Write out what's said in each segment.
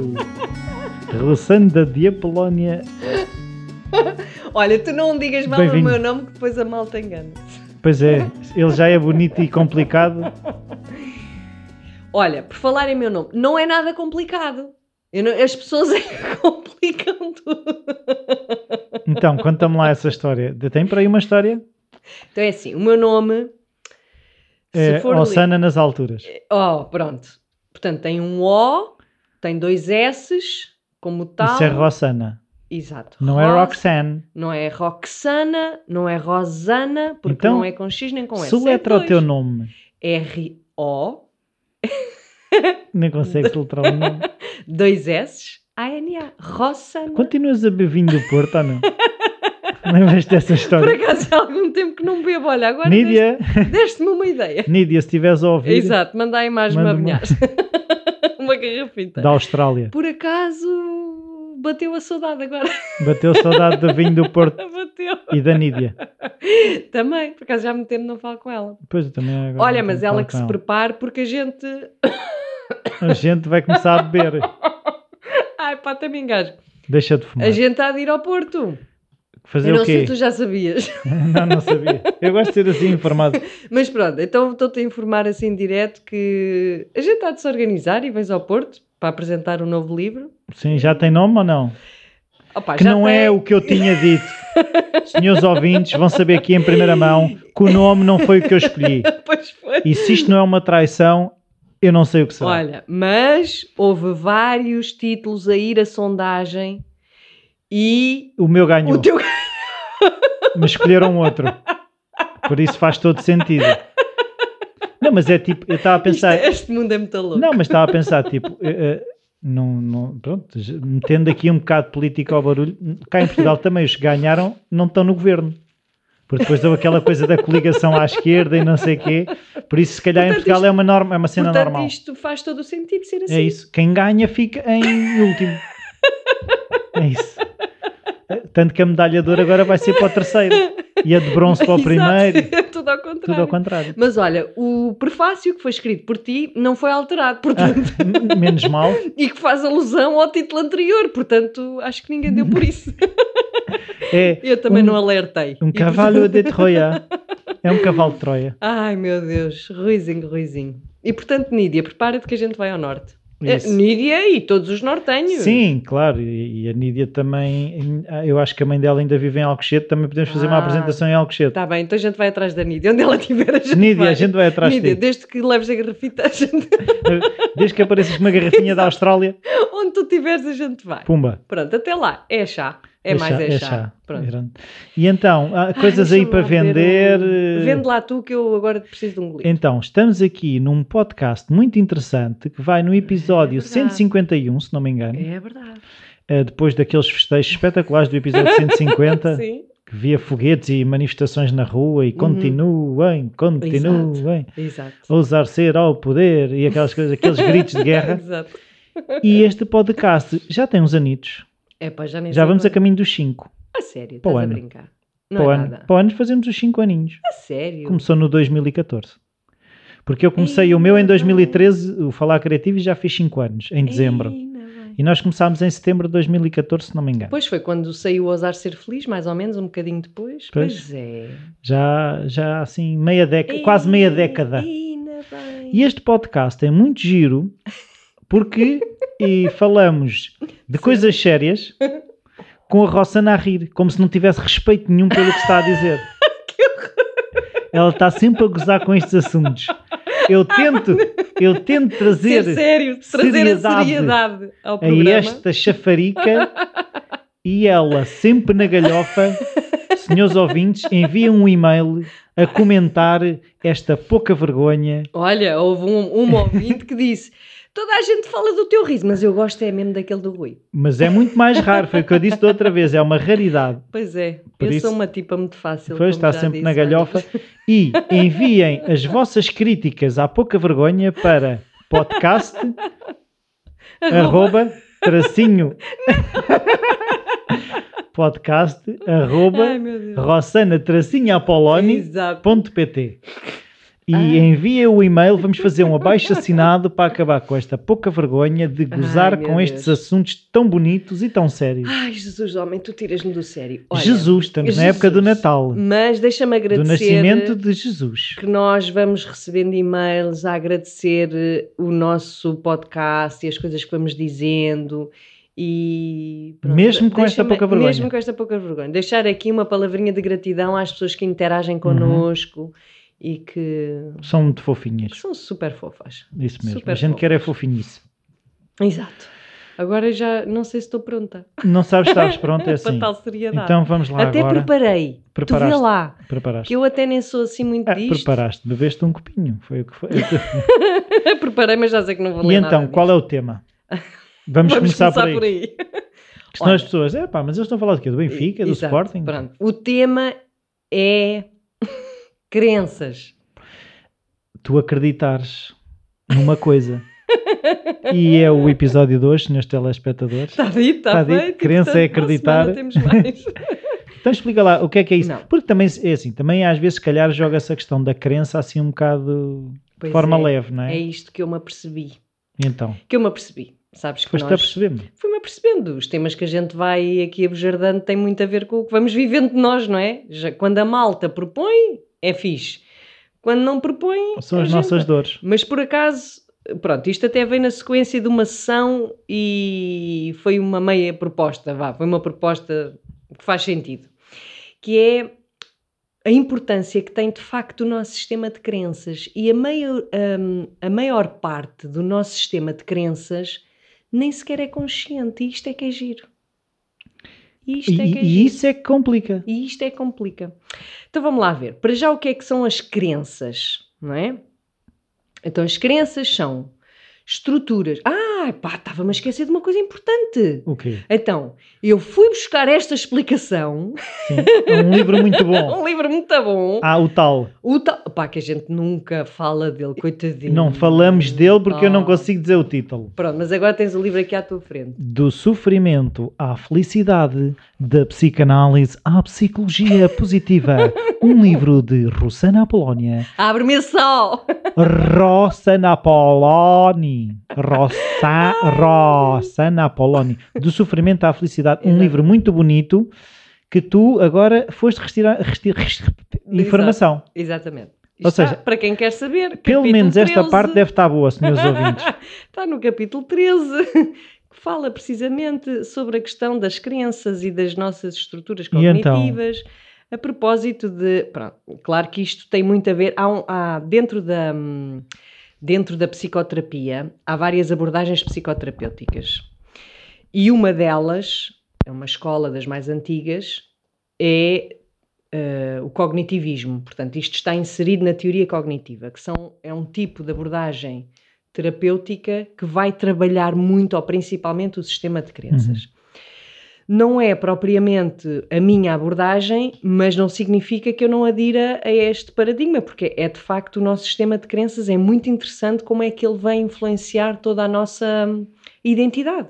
Rossanda de Apolónia. Olha, tu não digas mal o meu nome que depois a malta engana. Pois é, ele já é bonito e complicado. Olha, por falar em meu nome, não é nada complicado. Não- as pessoas é que complicam tudo. Então, conta-me lá essa história. Tem por aí uma história? Então é assim, o meu nome. É, Ossana nas alturas. Oh, pronto. Portanto, tem um O, tem dois S's, como tal. Isso é Rossana. Exato. Não é Ros- Roxanne. Não é Roxana, não é Rosana, porque Então, não é com X nem com S. Soletra é o teu nome. R-O, Nem consegues letrar o nome. dois S, A-N-A. Rossana. Continuas a beber vinho do Porto ou não? Lembras dessa Por história? acaso há algum tempo que não bebo. Olha, agora Nídia, deste- deste-me uma ideia. Nídia, se estiveres a ouvir, Exato, manda aí mais Manda uma garrafita. da Austrália. Por acaso bateu a saudade agora. Bateu saudade do vinho do Porto bateu. e da Nídia. Também, por acaso já muito tempo não falo com ela. Pois eu também agora Olha, mas ela que se prepare porque a gente. A gente vai começar a beber. Ai pá, me engasgo. Deixa de fumar. A gente há de ir ao Porto. Fazer Eu não o sei quê? se tu já sabias. não, não sabia. Eu gosto de ser assim informado. Mas pronto, então estou-te a informar assim direto que a gente há de se organizar e vens ao Porto para apresentar um novo livro. Sim, já tem nome ou não? Opa, Que já não tem. é o que eu tinha dito. Senhores ouvintes, vão saber aqui em primeira mão que o nome não foi o que eu escolhi. Pois foi. E se isto não é uma traição, eu não sei o que será. Olha, mas houve vários títulos a ir à sondagem e O meu ganhou, o teu mas escolheram outro. Por isso faz todo sentido. Não, mas é tipo, eu estava a Isto- pensar. este mundo é muito louco. Não, mas estava a pensar, tipo, eh, não, não, pronto, metendo aqui um bocado de política ao barulho, cá em Portugal também os que ganharam não estão no governo. Porque depois houve aquela coisa da coligação à esquerda e não sei o quê. Por isso, se calhar em Portanto, Portugal isto- é uma, norma, é uma cena Portanto, normal. isto faz todo o sentido ser assim. É isso. Quem ganha fica em último. É isso. Tanto que a medalha de ouro agora vai ser para o terceiro. E a de bronze para o primeiro. é tudo ao contrário. Tudo ao contrário. Mas olha, o prefácio que foi escrito por ti não foi alterado, portanto, M- Menos mal. e que faz alusão ao título anterior, portanto, acho que ninguém deu por isso. É Eu também um, não alertei. um cavalo portanto- de Troia. É um cavalo de Troia. Ai meu Deus, ruizinho, ruizinho. E portanto, Nídia, prepara-te que a gente vai ao norte. Isso. Nídia e todos os nortenhos. Sim, claro, e, e a Nídia também, eu acho que a mãe dela ainda vive em Alcochete, também podemos fazer uma Ah. apresentação em Alcochete. Está bem, então a gente vai atrás da Nídia. Onde ela estiver, a gente Nídia, vai. a gente vai atrás de Nídia, ti. desde que leves a garrafita, a gente... Desde que apareças com uma garrafinha da Austrália, onde tu estiveres, a gente vai. pumba. Pronto, até lá. É chá. É, mais é chá. Pronto. Pronto. E então, há coisas Ai, aí para vender. um- eh, Vende lá tu que eu agora preciso de um golinho. Então, estamos aqui num podcast muito interessante que vai no episódio É verdade. 151, se não me engano, É verdade. eh, depois daqueles festejos espetaculares do episódio 150. Sim, que via foguetes e manifestações na rua Uhum. e continuem, continuem, exato. ousar ser ao poder e aquelas coisas, aqueles gritos de guerra. exato. E este podcast já tem uns anitos, É pá, já nem já vamos a caminho dos 5. A sério, a ano. brincar. Não Para o é ano, nada. para o ano fazemos os 5 aninhos. A sério. Começou no 2014. Porque eu comecei o meu em 2013, o Falar Criativo, e já fiz 5 anos, em dezembro. Bem. E nós começámos em setembro de 2014, se não me engano. Depois foi quando saiu o Ousar Ser Feliz, mais ou menos, um bocadinho depois. Pois. Pois, é. Já, já assim, meia década, quase meia década. Bem. E este podcast é muito giro porque e falamos de coisas sérias com a Rossana a rir, como se não tivesse respeito nenhum pelo que está a dizer. Ela está sempre a gozar com estes assuntos. Eu tento, eu tento trazer Ser sério, trazer seriedade a seriedade ao a programa. esta chafarica e ela sempre na galhofa, senhores ouvintes, envia um e-mail a comentar esta pouca vergonha Olha, houve um, um ouvinte que disse: toda a gente fala do teu riso, mas eu gosto é mesmo daquele do Rui. Mas é muito mais raro, foi o que eu disse da outra vez, é uma raridade. Pois é, Por eu isso- sou uma tipa muito fácil. Pois está sempre disse na galhofa. E enviem as vossas críticas à pouca vergonha para podcast arroba tracinho podcast arroba Ai, rossana tracinho apoloni Exato. ponto pt e Ah. envia o e-mail. Vamos fazer um abaixo assinado para acabar com esta pouca vergonha de gozar Ai, com estes Deus. assuntos tão bonitos e tão sérios. Ai, Jesus, homem, tu tiras-me do sério. Olha, Jesus, estamos na época do Jesus. Natal, Mas deixa-me do agradecer nascimento de Jesus. que nós vamos recebendo e-mails a agradecer eh, o nosso podcast e as coisas que vamos dizendo. E pronto, Mesmo com esta pouca vergonha. Mesmo com esta pouca vergonha. Deixar aqui uma palavrinha de gratidão às pessoas que interagem connosco e que, São muito fofinhas. são super fofas. Isso mesmo. Super a gente fofas. quer é fofinhice. Exato. Agora já não sei se estou pronta Não sabes, estás pronto, é para assim. tal seriedade. Então vamos lá Até agora. preparei. Tu Preparaste. vê lá. Preparaste. Que eu até nem sou assim muito Ah, disto. preparaste, bebeste um copinho. Foi o que foi. Preparei, mas já sei que não vou e ler então, nada qual é o tema? Vamos, começar, por aí. aí. Senão as pessoas, é pá, mas eles estão a falar do quê? Do Benfica, do Exato, Sporting? Pronto. O tema é crenças. Tu acreditares numa coisa. e é o episódio de hoje, senhores telespectadores. Está dito, está, Está dito. feito. Crença portanto, é para a acreditar. Temos mais. Então explica lá o que é que é isso. Não. Porque também é assim, também às vezes se calhar joga essa questão da crença assim um bocado de forma é, leve, não é? É isto que eu me apercebi. Então, Que eu me apercebi. Sabes que foste a nós... perceber-me. Fui-me apercebendo. Os temas que a gente vai aqui abordando têm muito a ver com o que vamos vivendo de nós, não é? Já, quando a malta propõe, é fixe. Quando não propõe, São as nossas dores. Mas por acaso, pronto, isto até veio na sequência de uma sessão e foi uma meia proposta, vá, foi uma proposta que faz sentido, que é a importância que tem de facto o nosso sistema de crenças e a maior, hum, a maior parte do nosso sistema de crenças nem sequer é consciente e isto é que é giro. E isto E, é que é e isso é que complica. E isto é que complica. Então vamos lá ver. Para já, o que é que são as crenças, não é? Então, as crenças são estruturas. Ah, pá, estava-me a esquecer de uma coisa importante. O quê? Então, eu fui buscar esta explicação, Sim. É um livro muito bom. um livro muito bom. Ah, o tal. O tal, pá, que a gente nunca fala dele, coitadinho. Não falamos dele porque eu não Ah. consigo dizer o título. Pronto, mas agora tens o livro aqui à tua frente. Do sofrimento à felicidade, da psicanálise à psicologia positiva. Um livro de Rossana Apolónia. Abre-me só! Rossana Apoloni. Rossa, Rossana Apoloni. Do sofrimento à felicidade. Um livro muito bonito que tu agora foste retirar, retirar- informação. Exatamente. Ou está, seja, para quem quer saber, Pelo menos esta 13. parte deve estar boa, senhores ouvintes. Está no capítulo 13, que fala precisamente sobre a questão das crenças e das nossas estruturas E então? cognitivas. A propósito de. Pronto, claro que isto tem muito a ver. Há, um- há dentro, da, hum, dentro da psicoterapia, há várias abordagens psicoterapêuticas. E uma delas, é uma escola das mais antigas, é eh, o cognitivismo. Portanto, isto está inserido na teoria cognitiva, que são, é um tipo de abordagem terapêutica que vai trabalhar muito ou principalmente o sistema de crenças. Não é propriamente a minha abordagem, mas não significa que eu não adira a este paradigma, porque é de facto o nosso sistema de crenças é muito interessante como é que ele vai influenciar toda a nossa hum, identidade.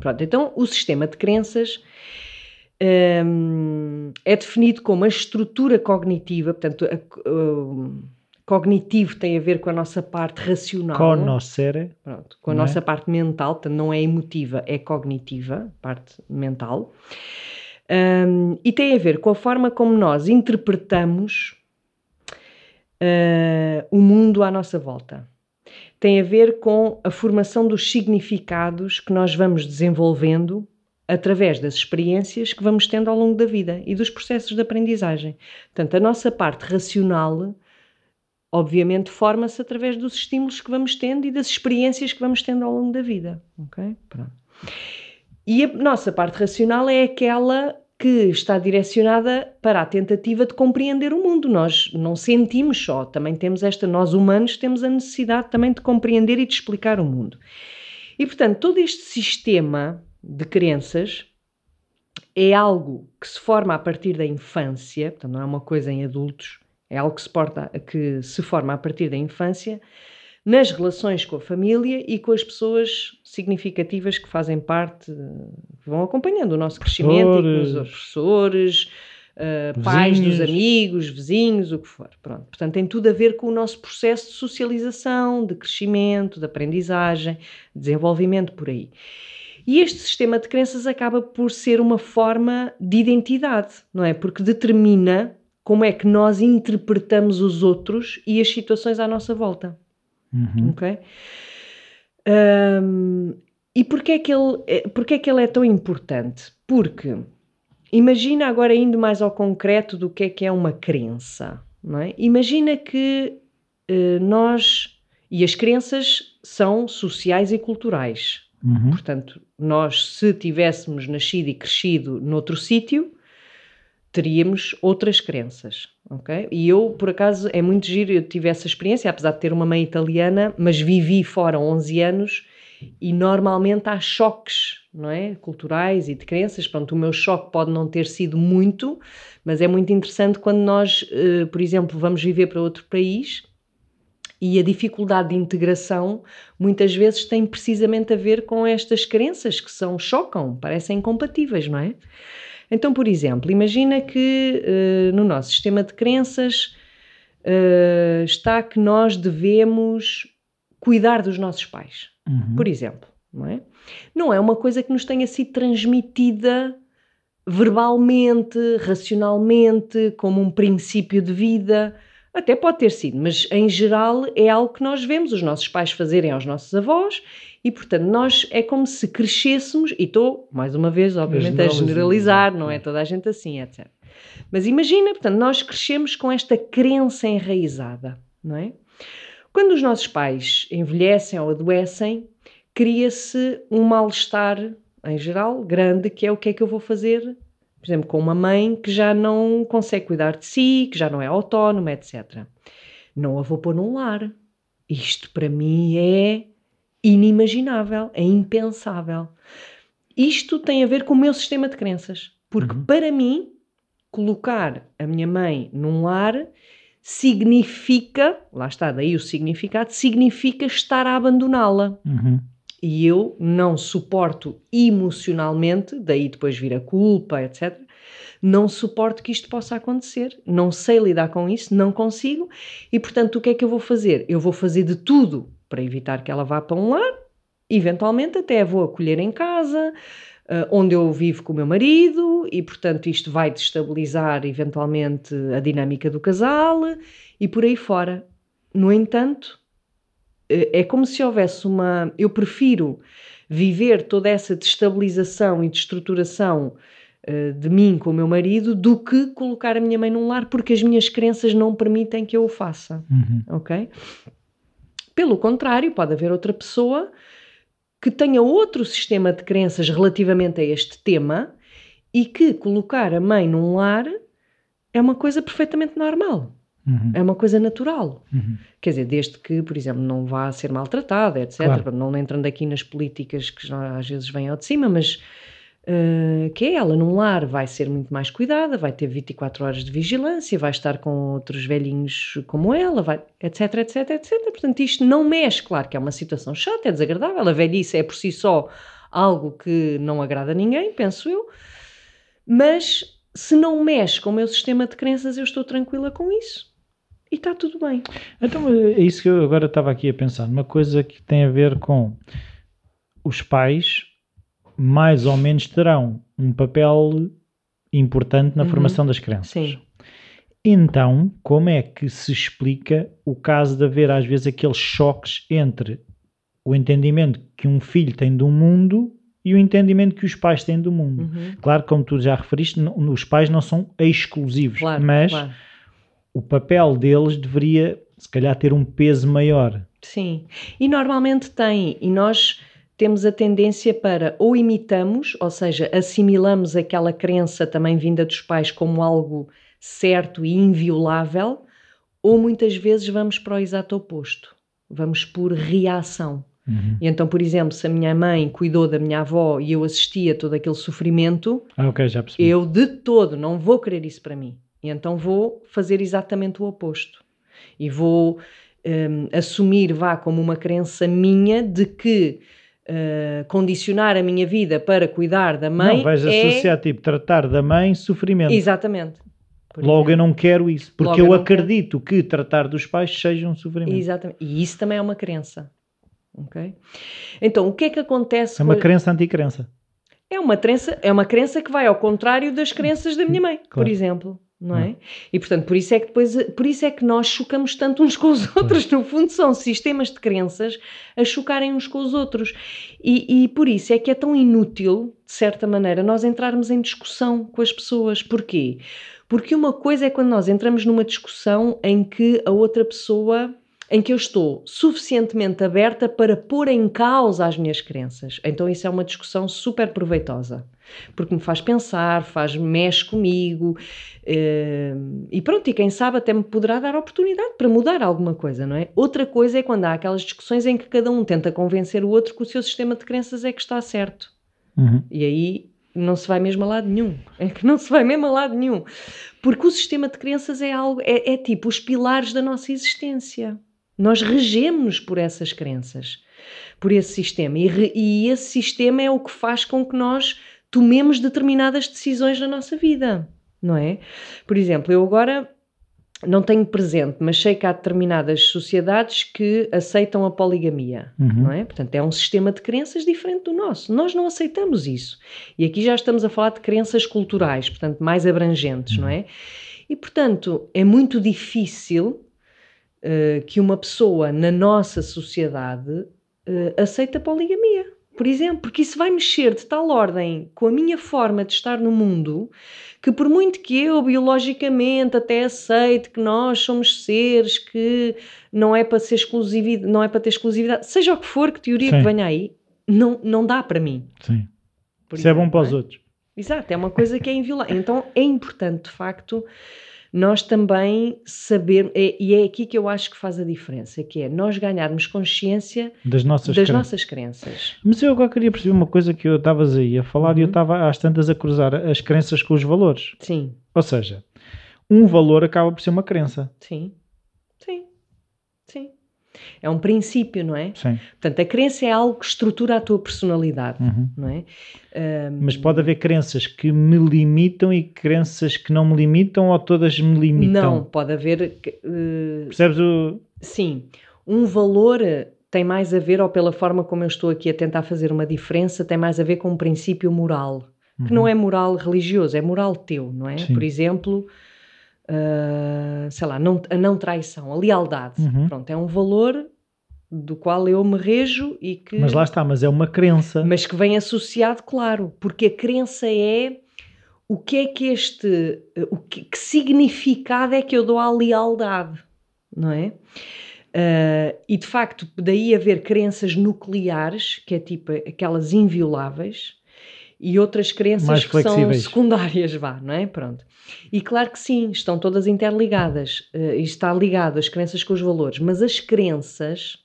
Pronto, então o sistema de crenças hum, é definido como a estrutura cognitiva, portanto, a- o cognitivo tem a ver com a nossa parte racional. Conoscere. Pronto, com a é? nossa parte mental, portanto, não é emotiva, é cognitiva, parte mental. Hum, e tem a ver com a forma como nós interpretamos ah, o mundo à nossa volta. Tem a ver com a formação dos significados que nós vamos desenvolvendo através das experiências que vamos tendo ao longo da vida e dos processos de aprendizagem. Portanto, a nossa parte racional obviamente forma-se através dos estímulos que vamos tendo e das experiências que vamos tendo ao longo da vida, ok? Pronto. E a nossa parte racional é aquela que está direcionada para a tentativa de compreender o mundo. Nós não sentimos só, também temos esta, nós humanos temos a necessidade também de compreender e de explicar o mundo. E portanto, todo este sistema de crenças é algo que se forma a partir da infância, portanto, não é uma coisa em adultos, é algo que se, porta, que se forma a partir da infância, nas relações com a família e com as pessoas significativas que fazem parte, que vão acompanhando o nosso crescimento, e que nos- Professores. professores, uh, pais dos amigos, vizinhos, o que for. Pronto. Portanto, tem tudo a ver com o nosso processo de socialização, de crescimento, de aprendizagem, desenvolvimento por aí. E este sistema de crenças acaba por ser uma forma de identidade, não é? Porque determina como é que nós interpretamos os outros e as situações à nossa volta. Uhum. Ok? Um, e porquê é, que ele, é, porquê é que ele é tão importante? Porque imagina agora indo mais ao concreto do que é que é uma crença. Não é? Imagina que uh, nós e as crenças são sociais e culturais. Uhum. Portanto, nós, se tivéssemos nascido e crescido noutro sítio, teríamos outras crenças, ok? E eu, por acaso, é muito giro, eu tive essa experiência, apesar de ter uma mãe italiana, mas vivi fora 11 anos e normalmente há choques, não é? Culturais e de crenças. Pronto, o meu choque pode não ter sido muito, mas é muito interessante quando nós, eh, por exemplo, vamos viver para outro país e a dificuldade de integração muitas vezes tem precisamente a ver com estas crenças que são chocam, parecem incompatíveis, não é? Então, por exemplo, imagina que uh, no nosso sistema de crenças uh, está que nós devemos cuidar dos nossos pais, uhum. por exemplo, não é? Não é uma coisa que nos tenha sido transmitida verbalmente, racionalmente, como um princípio de vida até pode ter sido, mas em geral é algo que nós vemos os nossos pais fazerem aos nossos avós e, portanto, nós é como se crescêssemos, e estou, mais uma vez, obviamente, a generalizar, não é toda a gente assim, etc. Mas imagina, portanto, nós crescemos com esta crença enraizada, não é? Quando os nossos pais envelhecem ou adoecem, cria-se um mal-estar, em geral, grande, que é o que é que eu vou fazer por exemplo, com uma mãe que já não consegue cuidar de si, que já não é autónoma, etc. Não a vou pôr num lar. Isto para mim é inimaginável, é impensável. Isto tem a ver com o meu sistema de crenças. Porque uhum. para mim, colocar a minha mãe num lar significa, lá está, daí o significado, significa estar a abandoná-la. Uhum e eu não suporto emocionalmente, daí depois vir a culpa, etc. Não suporto que isto possa acontecer, não sei lidar com isso, não consigo, e portanto o que é que eu vou fazer? Eu vou fazer de tudo para evitar que ela vá para um lar, eventualmente até a vou acolher em casa, uh, onde eu vivo com o meu marido, e portanto isto vai destabilizar eventualmente a dinâmica do casal e por aí fora. No entanto, é como se houvesse uma. Eu prefiro viver toda essa destabilização e destruturação uh, de mim com o meu marido do que colocar a minha mãe num lar porque as minhas crenças não permitem que eu o faça. Uhum. Ok? Pelo contrário, pode haver outra pessoa que tenha outro sistema de crenças relativamente a este tema e que colocar a mãe num lar é uma coisa perfeitamente normal. Uhum. É uma coisa natural. Uhum. Quer dizer, desde que, por exemplo, não vá ser maltratada, etc. Claro. Não entrando aqui nas políticas que às vezes vêm ao de cima, mas uh, que é ela num lar vai ser muito mais cuidada, vai ter 24 horas de vigilância, vai estar com outros velhinhos como ela, vai, etc, etc, etc. Portanto, isto não mexe, claro que é uma situação chata, é desagradável. A velhice é por si só algo que não agrada a ninguém, penso eu, mas se não mexe com o meu sistema de crenças, eu estou tranquila com isso e está tudo bem. Então é isso que eu agora estava aqui a pensar, uma coisa que tem a ver com os pais mais ou menos terão um papel importante na uhum. formação das crianças. Sim. Então, como é que se explica o caso de haver às vezes aqueles choques entre o entendimento que um filho tem do mundo e o entendimento que os pais têm do mundo? Uhum. Claro, como tu já referiste, os pais não são exclusivos, claro, mas claro o papel deles deveria, se calhar, ter um peso maior. Sim, e normalmente tem, e nós temos a tendência para ou imitamos, ou seja, assimilamos aquela crença também vinda dos pais como algo certo e inviolável, ou muitas vezes vamos para o exato oposto. Vamos por reação. Uhum. E então, por exemplo, se a minha mãe cuidou da minha avó e eu assistia todo aquele sofrimento, ah, okay, eu de todo não vou querer isso para mim. E então vou fazer exatamente o oposto. E vou um, assumir, vá, como uma crença minha de que uh, condicionar a minha vida para cuidar da mãe. Não, vais é... associar, tipo, tratar da mãe sofrimento. Exatamente. Por Logo eu não quero isso, porque Logo eu eu acredito que tratar dos pais seja um sofrimento. Exatamente. E isso também é uma crença. Ok? Então, o que é que acontece? É uma com- crença anticrença. É uma crença, é uma crença que vai ao contrário das crenças da minha mãe, por Claro. exemplo, não é? E portanto, por isso é que depois, por isso é que nós chocamos tanto uns com os outros, no fundo são sistemas de crenças a chocarem uns com os outros. E, e por isso é que é tão inútil, de certa maneira, nós entrarmos em discussão com as pessoas. Porquê? Porque uma coisa é quando nós entramos numa discussão em que a outra pessoa em que eu estou suficientemente aberta para pôr em causa as minhas crenças. Então isso é uma discussão super proveitosa, porque me faz pensar, faz mexe comigo, eh, e pronto, e quem sabe até me poderá dar oportunidade para mudar alguma coisa, não é? Outra coisa é quando há aquelas discussões em que cada um tenta convencer o outro que o seu sistema de crenças é que está certo. Uhum. E aí não se vai mesmo a lado nenhum. É que não se vai mesmo a lado nenhum. Porque o sistema de crenças é algo, é, é tipo os pilares da nossa existência. Nós regemos por essas crenças, por esse sistema. E, re- e esse sistema é o que faz com que nós tomemos determinadas decisões na nossa vida, não é? Por exemplo, eu agora não tenho presente, mas sei que há determinadas sociedades que aceitam a poligamia, Uhum. não é? Portanto, é um sistema de crenças diferente do nosso. Nós não aceitamos isso. E aqui já estamos a falar de crenças culturais, portanto, mais abrangentes, não é? E, portanto, é muito difícil que uma pessoa na nossa sociedade eh, aceite a poligamia, por exemplo, porque isso vai mexer de tal ordem com a minha forma de estar no mundo que por muito que eu biologicamente até aceite que nós somos seres que não é para ser exclusividade, não é para ter exclusividade, seja o que for que teoria Sim. que venha aí, não, não dá para mim. Sim. por Isso é bom exemplo, para os outros. Exato, é uma coisa que é inviolável. Então é importante, de facto, nós também saber, é- e é aqui que eu acho que faz a diferença, que é nós ganharmos consciência Das nossas das crenças. nossas crenças. Mas eu agora queria perceber uma coisa que eu estavas aí a falar e eu Uhum. estava às tantas a cruzar as crenças com os valores. Sim, Ou seja, um valor acaba por ser uma crença. sim, sim. É um princípio, não é? Sim. Portanto, a crença é algo que estrutura a tua personalidade, Uhum. não é? Ahm, Mas pode haver crenças que me limitam e crenças que não me limitam ou todas me limitam? não, pode haver. eh, Percebes o. Sim, um valor eh, tem mais a ver, ou pela forma como eu estou aqui a tentar fazer uma diferença, tem mais a ver com um princípio moral, que não é moral religioso, é moral teu, não é? Uhum. Sim. Por exemplo, ah, sei lá, não- a não traição, a lealdade. Uhum. Pronto, é um valor do qual eu me rejo e que. Mas lá está, mas é uma crença. mas que vem associado, claro, porque a crença é o que é que este, o que, que significado é que eu dou à lealdade, não é? Ah, e de facto, daí haver crenças nucleares, que é tipo aquelas invioláveis, e outras crenças Mais que são secundárias, vá, não é? Pronto. E claro que sim, estão todas interligadas, e está ligado as crenças com os valores, mas as crenças,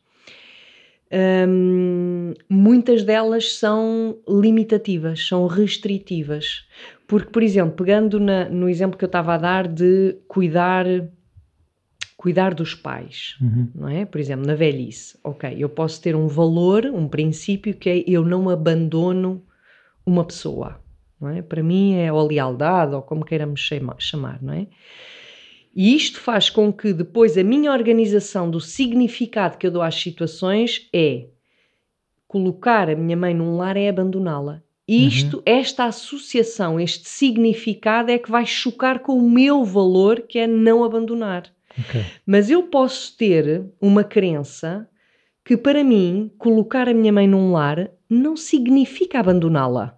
hum, muitas delas são limitativas, são restritivas. Porque, por exemplo, pegando na- no exemplo que eu estava a dar de cuidar, cuidar dos pais, Uhum. não é? Por exemplo, na velhice, ok, eu posso ter um valor, um princípio que é eu não abandono uma pessoa, não é? Para mim é ou lealdade ou como queiramos chama- chamar, não é? E isto faz com que depois a minha organização do significado que eu dou às situações é colocar a minha mãe num lar é abandoná-la. E isto, esta associação, este significado é que vai chocar com o meu valor, que é não abandonar. Ok. Mas eu posso ter uma crença que, para mim, colocar a minha mãe num lar não significa abandoná-la.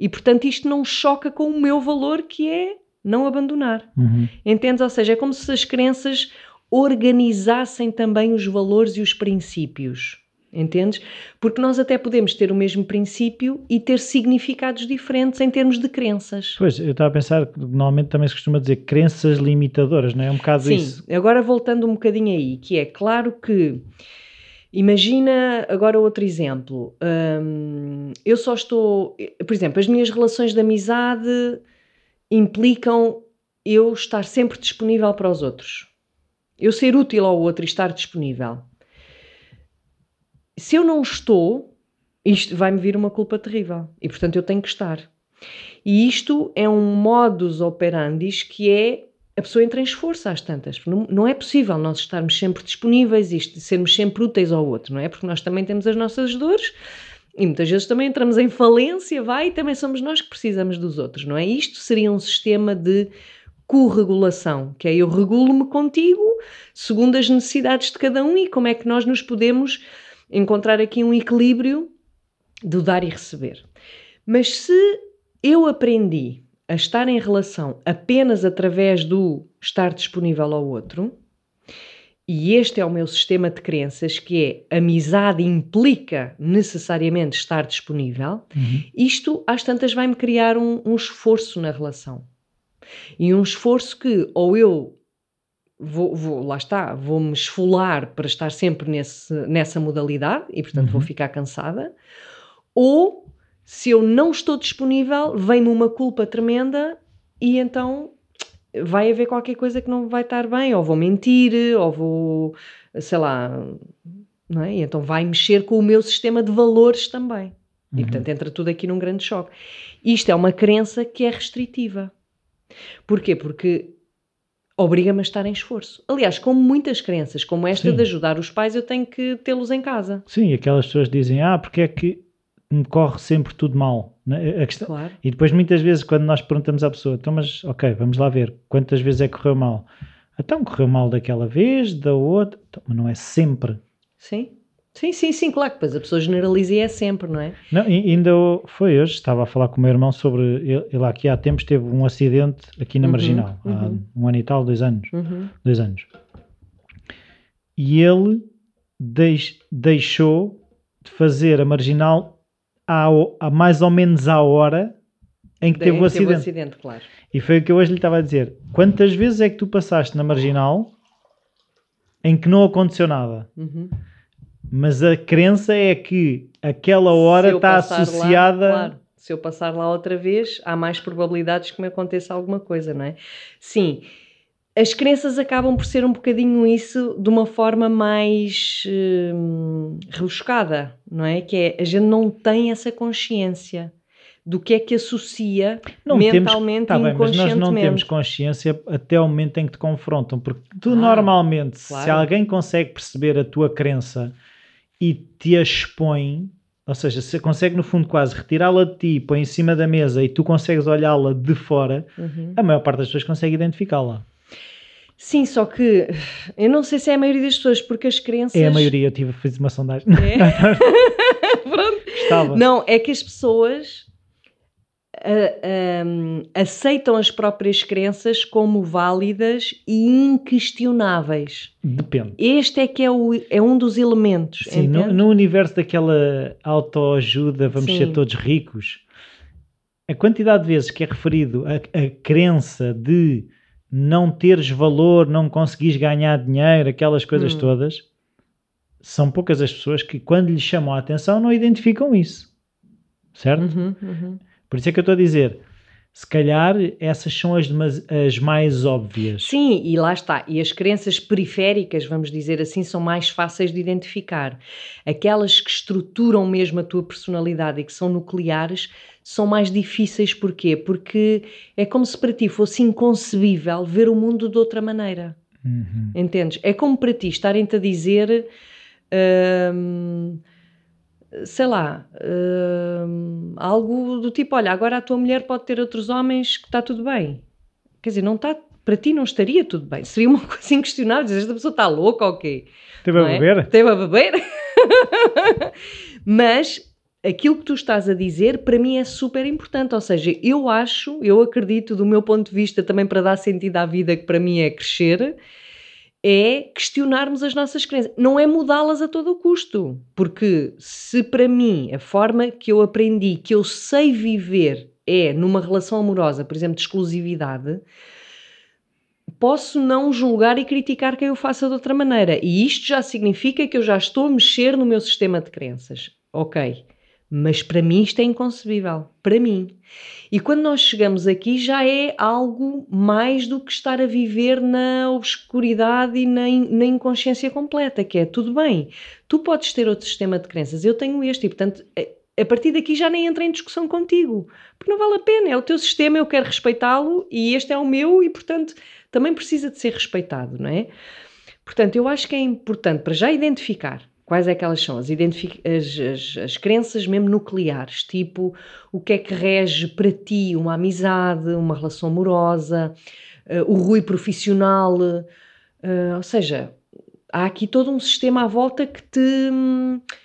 E, portanto, isto não choca com o meu valor, que é não abandonar. Uhum. Entendes? Ou seja, é como se as crenças organizassem também os valores e os princípios. Entendes? Porque nós até podemos ter o mesmo princípio e ter significados diferentes em termos de crenças. Pois, eu estava a pensar que normalmente também se costuma dizer crenças limitadoras, não é? É um bocado Sim, isso. agora voltando um bocadinho aí, que é claro que imagina agora outro exemplo. Hum, eu só estou, por exemplo, as minhas relações de amizade implicam eu estar sempre disponível para os outros. Eu ser útil ao outro e estar disponível. Se eu não estou, isto vai-me vir uma culpa terrível. E portanto eu tenho que estar. E isto é um modus operandi que é a pessoa entra em esforço às tantas. Não, não é possível nós estarmos sempre disponíveis e sermos sempre úteis ao outro, não é? Porque nós também temos as nossas dores e muitas vezes também entramos em falência, vai, e também somos nós que precisamos dos outros, não é? Isto seria um sistema de corregulação, que é eu regulo-me contigo segundo as necessidades de cada um e como é que nós nos podemos encontrar aqui um equilíbrio do dar e receber. Mas se eu aprendi a estar em relação apenas através do estar disponível ao outro, e este é o meu sistema de crenças, que é amizade implica necessariamente estar disponível, uhum. isto às tantas vai-me criar um, um, esforço na relação. E um esforço que ou eu vou, vou lá está, vou-me esfolar para estar sempre nesse, nessa modalidade e portanto uhum. vou ficar cansada, ou se eu não estou disponível, vem-me uma culpa tremenda e então vai haver qualquer coisa que não vai estar bem, ou vou mentir, ou vou, sei lá, não é? E então vai mexer com o meu sistema de valores também. Uhum. E portanto entra tudo aqui num grande choque. Isto é uma crença que é restritiva. Porquê? Porque obriga-me a estar em esforço. Aliás, como muitas crenças, como esta Sim. de ajudar os pais, eu tenho que tê-los em casa. Sim, aquelas pessoas dizem, ah, porque é que me corre sempre tudo mal. Né? A questão... Claro. E depois, muitas vezes, quando nós perguntamos à pessoa, então, mas ok, vamos lá ver, quantas vezes é que correu mal? Então, correu mal daquela vez, da outra, então, mas não é sempre. Sim. Sim, sim, sim, claro que depois a pessoa generaliza e é sempre, não é? Não, ainda foi hoje, estava a falar com o meu irmão sobre, ele, ele aqui há tempos teve um acidente aqui na uhum, Marginal, uhum. há um ano e tal, dois anos, uhum. dois anos. E ele deix, deixou de fazer a Marginal há, mais ou menos à hora em que teve o acidente. Teve o acidente, claro. E foi o que eu hoje lhe estava a dizer. Quantas vezes é que tu passaste na marginal em que não aconteceu nada? Uhum. Mas a crença é que aquela hora está associada. Lá, claro. Se eu passar lá outra vez, há mais probabilidades que me aconteça alguma coisa, não é? Sim as crenças acabam por ser um bocadinho isso de uma forma mais hum, rebuscada, não é? Que é a gente não tem essa consciência do que é que associa não mentalmente temos, tá bem, Mas nós não temos consciência até o momento em que te confrontam, porque tu ah, normalmente, claro. se alguém consegue perceber a tua crença e te expõe, ou seja, se consegue no fundo quase retirá-la de ti, põe em cima da mesa e tu consegues olhá-la de fora, uhum. a maior parte das pessoas consegue identificá-la. Sim, só que eu não sei se é a maioria das pessoas, porque as crenças. É a maioria, eu tive, fiz uma sondagem. É? Pronto. Estava. Não, é que as pessoas uh, um, aceitam as próprias crenças como válidas e inquestionáveis. Depende. Este é que é, o, é um dos elementos. Sim, no, no, universo daquela autoajuda, vamos Sim. ser todos ricos, a quantidade de vezes que é referido a, a crença de não teres valor, não conseguires ganhar dinheiro, aquelas coisas hum. todas, são poucas as pessoas que, quando lhes chamam a atenção, não identificam isso. Certo? Uhum, uhum. Por isso é que eu estou a dizer. Se calhar essas são as, as mais óbvias. Sim, e lá está. E as crenças periféricas, vamos dizer assim, são mais fáceis de identificar. Aquelas que estruturam mesmo a tua personalidade e que são nucleares são mais difíceis. Porquê? Porque é como se para ti fosse inconcebível ver o mundo de outra maneira. Uhum. Entendes? É como para ti estarem-te a dizer. Hum, sei lá, hum, algo do tipo: olha, agora a tua mulher pode ter outros homens que está tudo bem. Quer dizer, não está, para ti não estaria tudo bem. Seria uma coisa inquestionável. Dizer, esta pessoa está louca ou quê? Teve a é? beber? Teve a beber. Mas aquilo que tu estás a dizer para mim é super importante. Ou seja, eu acho, eu acredito, do meu ponto de vista, também para dar sentido à vida, que para mim é crescer, é questionarmos as nossas crenças. Não é mudá-las a todo o custo. Porque se para mim a forma que eu aprendi, que eu sei viver, é numa relação amorosa, por exemplo, de exclusividade, posso não julgar e criticar quem eu faça de outra maneira. E isto já significa que eu já estou a mexer no meu sistema de crenças. Ok. Mas para mim isto é inconcebível. Para mim. E quando nós chegamos aqui já é algo mais do que estar a viver na obscuridade e na, in, na inconsciência completa, que é tudo bem. Tu podes ter outro sistema de crenças, eu tenho este, e portanto a partir daqui já nem entra em discussão contigo, porque não vale a pena, é o teu sistema, eu quero respeitá-lo e este é o meu e, portanto, também precisa de ser respeitado, não é? Portanto, eu acho que é importante para já identificar quais é que elas são, as, as, as, as crenças mesmo nucleares, tipo o que é que rege para ti uma amizade, uma relação amorosa, uh, o ruim profissional, uh, ou seja, há aqui todo um sistema à volta que te,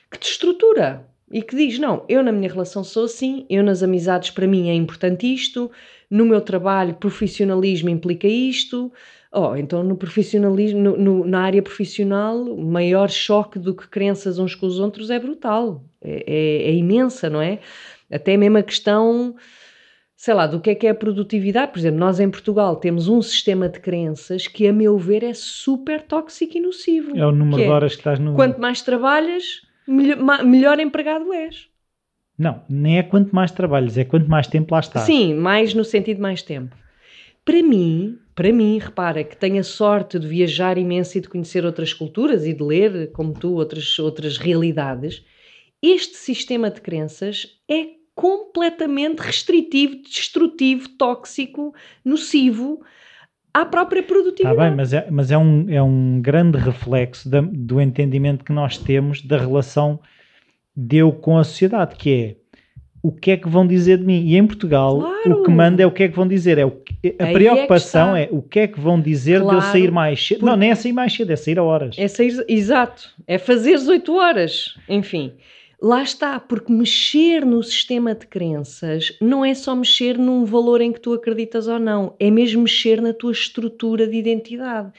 que te estrutura, e que diz: Não, eu na minha relação sou assim, eu nas amizades para mim é importante isto, no meu trabalho profissionalismo implica isto. Oh, então no profissionalismo, no, no, na área profissional, o maior choque do que crenças uns com os outros é brutal, é, é, é imensa, não é? Até mesmo a questão, sei lá, do que é que é a produtividade. Por exemplo, nós em Portugal temos um sistema de crenças que, a meu ver, é super tóxico e nocivo. É o número de é, horas que estás no. Quanto mais trabalhas, melhor, melhor empregado és. Não, nem é quanto mais trabalhas, é quanto mais tempo lá estás. Sim, mais no sentido de mais tempo. Para mim, para mim, repara, que tenho a sorte de viajar imenso e de conhecer outras culturas e de ler, como tu, outras, outras realidades, este sistema de crenças é completamente restritivo, destrutivo, tóxico, nocivo à própria produtividade. Está bem, mas é, mas é, um, é um grande reflexo da, do entendimento que nós temos da relação de eu com a sociedade, que é o que é que vão dizer de mim. E em Portugal, claro. o que manda é o que é que vão dizer. É o a Aí é preocupação é, é, o que é que vão dizer claro. de eu sair mais cedo. Não, nem é sair mais cedo, é sair a horas. É sair, exato. É fazer as 8 horas. Enfim. Lá está, porque mexer no sistema de crenças não é só mexer num valor em que tu acreditas ou não, é mesmo mexer na tua estrutura de identidade.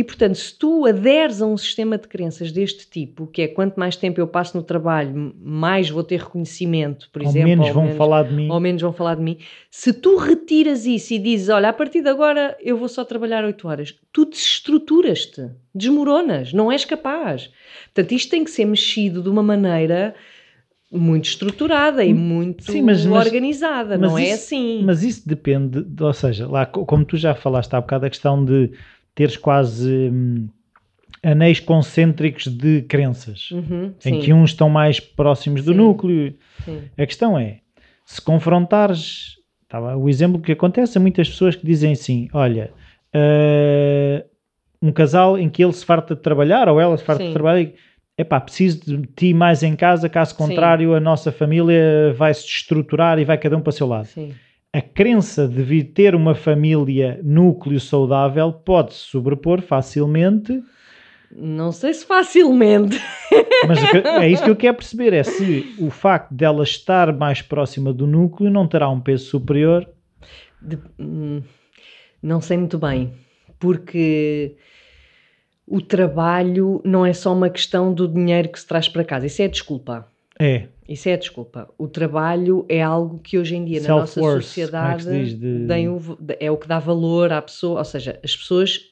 E, portanto, se tu aderes a um sistema de crenças deste tipo, que é quanto mais tempo eu passo no trabalho, mais vou ter reconhecimento, por ou exemplo. Menos vão menos falar de mim. Ou menos vão falar de mim. Se tu retiras isso e dizes, olha, a partir de agora eu vou só trabalhar 8 horas, tu desestruturas-te, desmoronas, não és capaz. Portanto, isto tem que ser mexido de uma maneira muito estruturada e muito Sim, mas, organizada, mas, não é assim. Mas isso depende, de, ou seja, lá como tu já falaste há bocado, a questão de teres quase hum, anéis concêntricos de crenças, uhum, em sim. que uns estão mais próximos do sim. núcleo. Sim. A questão é, se confrontares, tá, o exemplo que acontece a muitas pessoas que dizem assim, olha, uh, um casal em que ele se farta de trabalhar ou ela se farta de trabalhar epá, preciso de ti mais em casa, caso contrário Sim. a nossa família vai se destruturar e vai cada um para o seu lado. Sim. A crença de vir ter uma família núcleo saudável pode se sobrepor facilmente. Não sei se facilmente. Mas é isso que eu quero perceber: é se o facto dela estar mais próxima do núcleo não terá um peso superior. De, hum, não sei muito bem, porque o trabalho não é só uma questão do dinheiro que se traz para casa. Isso é desculpa. É. Isso é desculpa. O trabalho é algo que hoje em dia na nossa é sociedade é, de... o, é o que dá valor à pessoa. Ou seja, as pessoas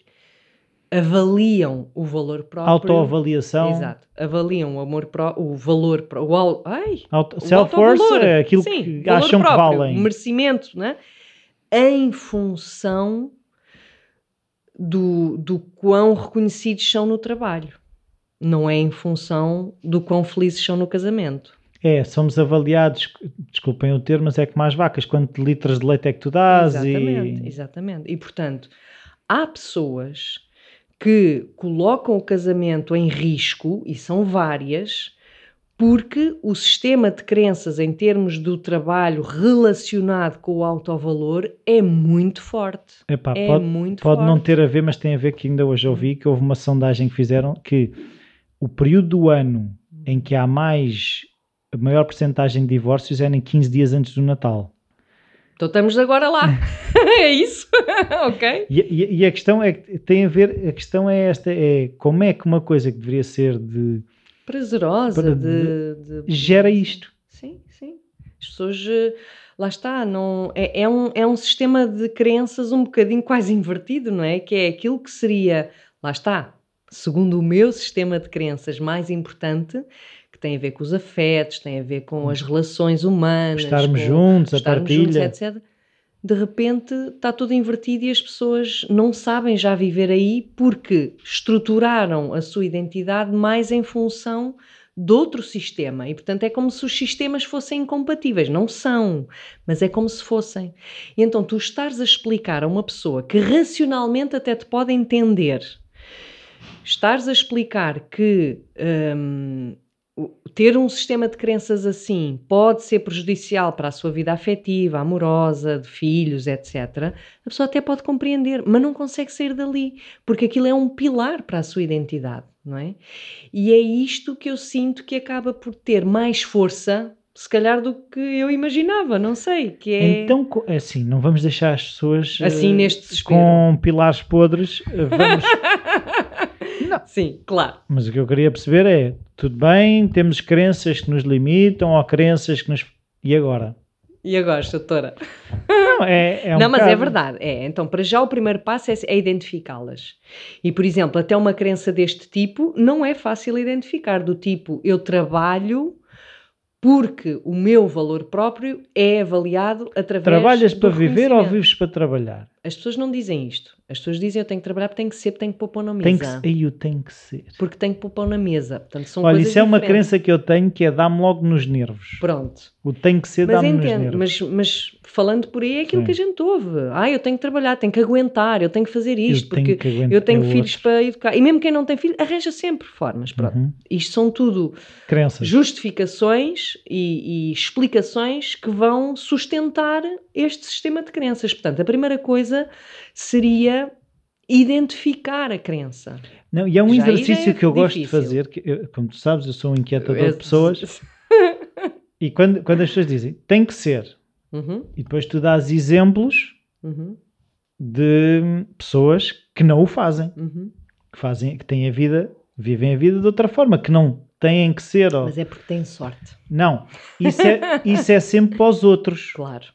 avaliam o valor próprio. Autoavaliação. Exato. Avaliam o amor pró o valor próprio. O, ai, Self-worth é aquilo Sim, que acham próprio, que valem. O merecimento, né? Em função do, do quão reconhecidos são no trabalho. Não é em função do quão felizes são no casamento. É, somos avaliados, desculpem o termo, mas é que mais vacas, quantos litros de leite é que tu dás? Exatamente, e... exatamente. E portanto, há pessoas que colocam o casamento em risco, e são várias, porque o sistema de crenças em termos do trabalho relacionado com o autovalor é muito forte. Epá, é pode, muito pode forte. não ter a ver, mas tem a ver que ainda hoje ouvi que houve uma sondagem que fizeram que o período do ano em que há mais a maior porcentagem de divórcios é em 15 dias antes do Natal. Então estamos agora lá. é isso? ok. E, e, e, a questão é que tem a ver, a questão é esta, é como é que uma coisa que deveria ser de prazerosa de, de, de, gera isto. Sim, sim. As pessoas eh, lá está, não, é, é, um, é um sistema de crenças um bocadinho quase invertido, não é? Que é aquilo que seria, lá está, segundo o meu sistema de crenças mais importante, que tem a ver com os afetos, tem a ver com as relações humanas, Estarmos com juntos, a estarmos juntos, partilha. etc. De repente está tudo invertido e as pessoas não sabem já viver aí porque estruturaram a sua identidade mais em função de outro sistema. E portanto é como se os sistemas fossem incompatíveis. Não são, mas é como se fossem. E então tu estares a explicar a uma pessoa que racionalmente até te pode entender, estares a explicar que. hum, ter um sistema de crenças assim pode ser prejudicial para a sua vida afetiva, amorosa, de filhos, etc. A pessoa até pode compreender, mas não consegue sair dali, porque aquilo é um pilar para a sua identidade, não é? E é isto que eu sinto que acaba por ter mais força, se calhar, do que eu imaginava, não sei, que é Então, é assim, não vamos deixar as pessoas assim eh, neste desespero. com pilares podres. eh, Vamos... Sim, claro. Mas o que eu queria perceber é: tudo bem, temos crenças que nos limitam ou crenças que nos. E agora? E agora, doutora? Não, é, é um não, mas é bocado- verdade. É. Então, para já, o primeiro passo é, é identificá-las. E, por exemplo, até uma crença deste tipo não é fácil identificar. Do tipo, eu trabalho porque o meu valor próprio é avaliado através Trabalhas para viver ou vives para trabalhar? As pessoas não dizem isto. As pessoas dizem eu tenho que trabalhar porque tenho que ser, porque tenho que pôr pão na mesa. Tem que, eu tenho que ser. Porque tenho que pôr pão na mesa. Portanto, são Olha, coisas isso é uma diferentes. crença que eu tenho que é dá-me logo nos nervos. Pronto. O tem que ser dá-me nos nervos. mas, mas falando por aí é aquilo Sim. que a gente ouve. Ah, eu tenho que trabalhar, tenho que aguentar, eu tenho que fazer isto, eu tenho porque que aguentar. eu tenho é filhos outro. para educar. E mesmo quem não tem filho, arranja sempre formas. Pronto. Uhum. Isto são tudo Crenças. justificações e, e explicações que vão sustentar este sistema de crenças. Portanto, a primeira coisa seria identificar a crença. Não, e é um Já exercício é que eu gosto de fazer, que eu- como tu sabes, eu sou um inquietador É- de pessoas, e quando, quando as pessoas dizem tem que ser, Uhum, e depois tu dás exemplos uhum, de pessoas que não o fazem, uhum. que fazem, que têm a vida, vivem a vida de outra forma, que não têm que ser. ou- Mas é porque tem sorte. Não, isso é, isso é sempre para os outros. Claro,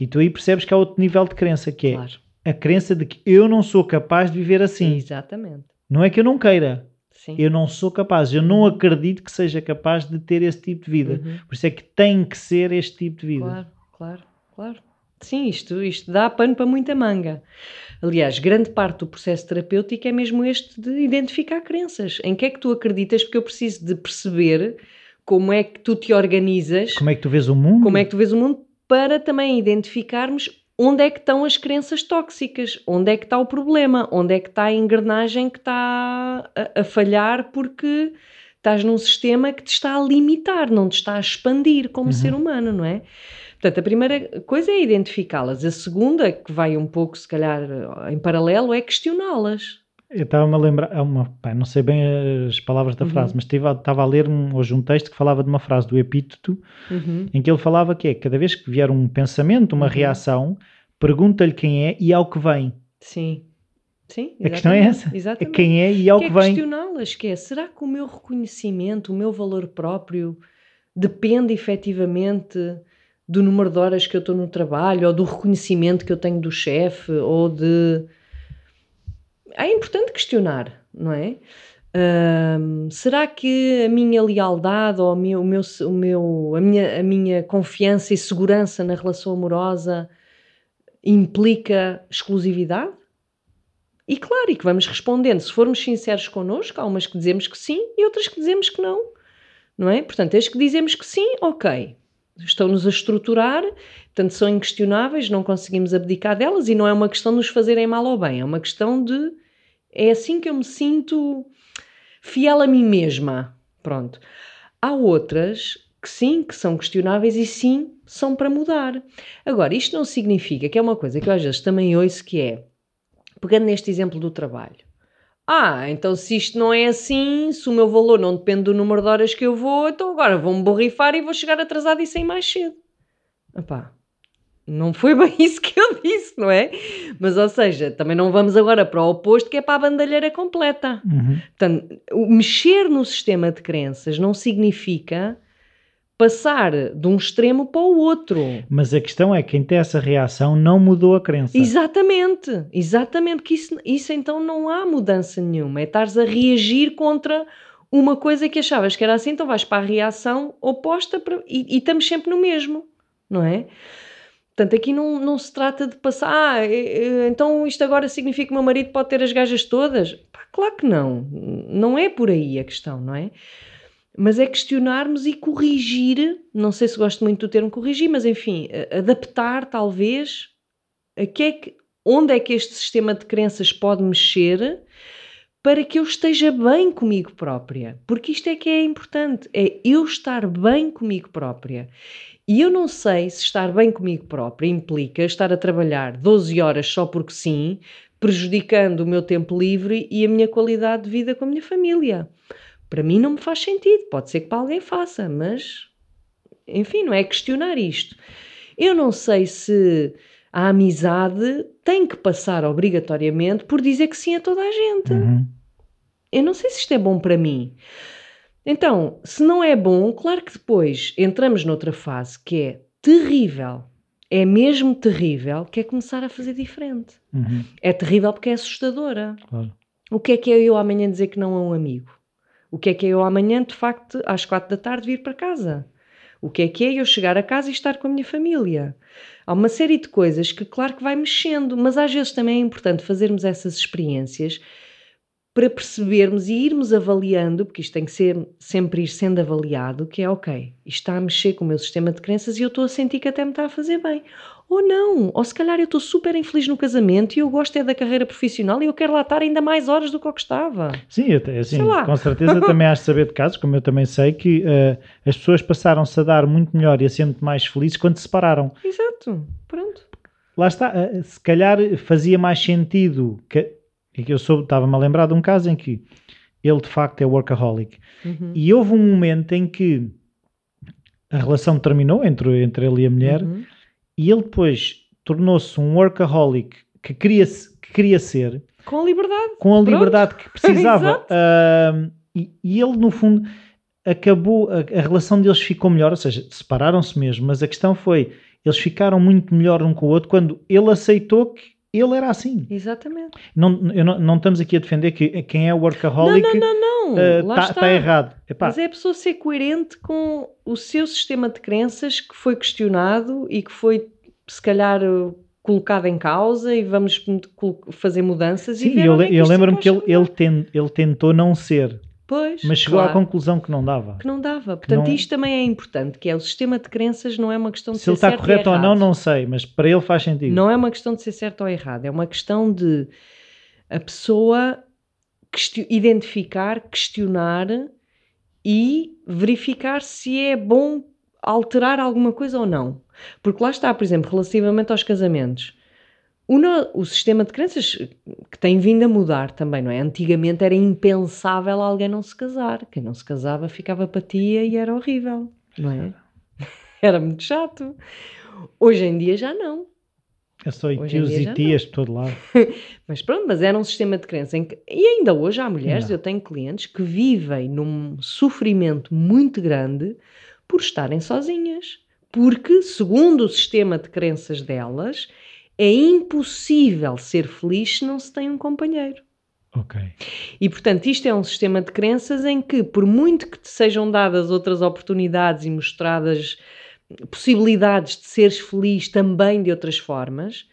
E tu aí percebes que há outro nível de crença, que é claro. a crença de que eu não sou capaz de viver assim. Exatamente. Não é que eu não queira, Sim. eu não sou capaz, eu não acredito que seja capaz de ter esse tipo de vida. Uhum. Por isso é que tem que ser este tipo de vida. Claro, claro, claro. Sim, isto, isto dá pano para muita manga. Aliás, grande parte do processo terapêutico é mesmo este de identificar crenças. Em que é que tu acreditas? Porque eu preciso de perceber como é que tu te organizas, Como é que tu vês o mundo? como é que tu vês o mundo, para também identificarmos onde é que estão as crenças tóxicas, onde é que está o problema, onde é que está a engrenagem que está a, a falhar porque estás num sistema que te está a limitar, não te está a expandir como Uhum. ser humano, não é? Portanto, a primeira coisa é identificá-las. A segunda, que vai um pouco, se calhar, em paralelo, é questioná-las. Eu estava-me a lembrar, é uma, pá, não sei bem as palavras da Uhum. frase, mas estive estava a ler um, hoje um texto que falava de uma frase do Epíteto, Uhum. em que ele falava que é, cada vez que vier um pensamento, uma Uhum. reação, pergunta-lhe quem é e ao que vem. Sim. Sim, A questão é exatamente, essa. É Exatamente. quem é e ao que que, é vem. questioná-las, que é, será que o meu reconhecimento, o meu valor próprio depende efetivamente do número de horas que eu estou no trabalho, ou do reconhecimento que eu tenho do chefe, ou de... É importante questionar, não é? Será que a minha lealdade ou o meu, o meu, o meu- a, minha, a minha confiança e segurança na relação amorosa implica exclusividade? E claro, e que vamos respondendo. Se formos sinceros connosco, há umas que dizemos que sim e outras que dizemos que não. Não é? Portanto, as que dizemos que sim, ok. Estão-nos a estruturar, portanto, são inquestionáveis, não conseguimos abdicar delas e não é uma questão de nos fazerem mal ou bem, é uma questão de. É assim que eu me sinto fiel a mim mesma. Pronto. Há outras que sim, que são questionáveis e sim, são para mudar. Agora, isto não significa que é uma coisa que eu às vezes também ouço que é, pegando neste exemplo do trabalho. Ah, então se isto não é assim, se o meu valor não depende do número de horas que eu vou, então agora vou-me borrifar e vou chegar atrasado e sair mais cedo. Epá, não foi bem isso que eu disse, não é? Mas, ou seja, também não vamos agora para o oposto, que é para a bandalheira completa. Uhum. Portanto, mexer no sistema de crenças não significa passar de um extremo para o outro. Mas a questão é, quem tem essa reação não mudou a crença. Exatamente, exatamente, que isso, isso então não há mudança nenhuma, é estares a reagir contra uma coisa que achavas que era assim, então vais para a reação oposta para- e, e estamos sempre no mesmo, não é? Portanto, aqui não, não se trata de passar, ah, eh, eh, então isto agora significa que o meu marido pode ter as gajas todas? Pá, claro que não. Não é por aí a questão, não é? Mas é questionarmos e corrigir, não sei se gosto muito do termo corrigir, mas enfim, adaptar talvez a que é que, onde é que este sistema de crenças pode mexer para que eu esteja bem comigo própria. Porque isto é que é importante, é eu estar bem comigo própria. E eu não sei se estar bem comigo própria implica estar a trabalhar 12 horas só porque sim, prejudicando o meu tempo livre e a minha qualidade de vida com a minha família. Para mim não me faz sentido, pode ser que para alguém faça, mas enfim, não é questionar isto. Eu não sei se a amizade tem que passar obrigatoriamente por dizer que sim a toda a gente. Uhum. Eu não sei se isto é bom para mim. Então, se não é bom, claro que depois entramos noutra fase que é terrível. É mesmo terrível, que é começar a fazer diferente. Uhum. É terrível porque é assustadora. Claro. O que é que é eu amanhã dizer que não a um amigo? O que é que é eu amanhã, de facto, às quatro da tarde vir para casa? O que é que é eu chegar a casa e estar com a minha família? Há uma série de coisas que, claro que vai mexendo, mas às vezes também é importante fazermos essas experiências para percebermos e irmos avaliando, porque isto tem que ser sempre ir sendo avaliado, que é ok, isto está a mexer com o meu sistema de crenças e eu estou a sentir que até me está a fazer bem. Ou não, ou se calhar eu estou super infeliz no casamento e eu gosto é da carreira profissional e eu quero lá estar ainda mais horas do que o que estava. Sim, assim, com certeza também has de saber de casos, como eu também sei, que eh, as pessoas passaram-se a dar muito melhor e a ser muito mais felizes quando se separaram. Exato, pronto. Lá está, eh, se calhar fazia mais sentido que, e que eu soube, estava-me a lembrar de um caso em que ele de facto é workaholic Uhum. e houve um momento em que a relação terminou entre, entre ele e a mulher Uhum. E ele depois tornou-se um workaholic que queria, que queria ser Com liberdade. com a Pronto. liberdade que precisava. Ahm, e, e ele, no fundo, acabou, a, a relação deles ficou melhor, ou seja, separaram-se mesmo, mas a questão foi, eles ficaram muito melhor um com o outro quando ele aceitou que ele era assim. Exatamente. Não, não, não estamos aqui a defender que quem é Não, workaholic não, não, não. ah, Lá tá, está. tá errado. Epá, Mas é a pessoa ser coerente com o seu sistema de crenças que foi questionado e que foi, se calhar, eh, colocado em causa e vamos fazer mudanças. e sim, ver eu, é eu lembro-me que ele, ele, ten- ele tentou não ser, Pois, mas chegou à claro, conclusão que não dava. que não dava. Portanto, não- isto também é importante, que é o sistema de crenças não é uma questão de Se ser ele está certo e correto ou não, errado. não sei, mas para ele faz sentido. Não é uma questão de ser certo ou errado, é uma questão de a pessoa questio- identificar, questionar e verificar se é bom alterar alguma coisa ou não. Porque lá está, por exemplo, relativamente aos casamentos. O, no- o sistema de crenças que tem vindo a mudar também, não é? Antigamente era impensável alguém não se casar. Quem não se casava ficava patia e era horrível, não é? Era muito chato. Hoje em dia já não. É só Hoje em tios e tias de todo lado. Mas pronto, mas era um sistema de crença em que, e ainda hoje há mulheres, Não. eu tenho clientes que vivem num sofrimento muito grande por estarem sozinhas. Porque, segundo o sistema de crenças delas, é impossível ser feliz se não se tem um companheiro. Ok. E portanto, isto é um sistema de crenças em que, por muito que te sejam dadas outras oportunidades e mostradas possibilidades de seres feliz também de outras formas,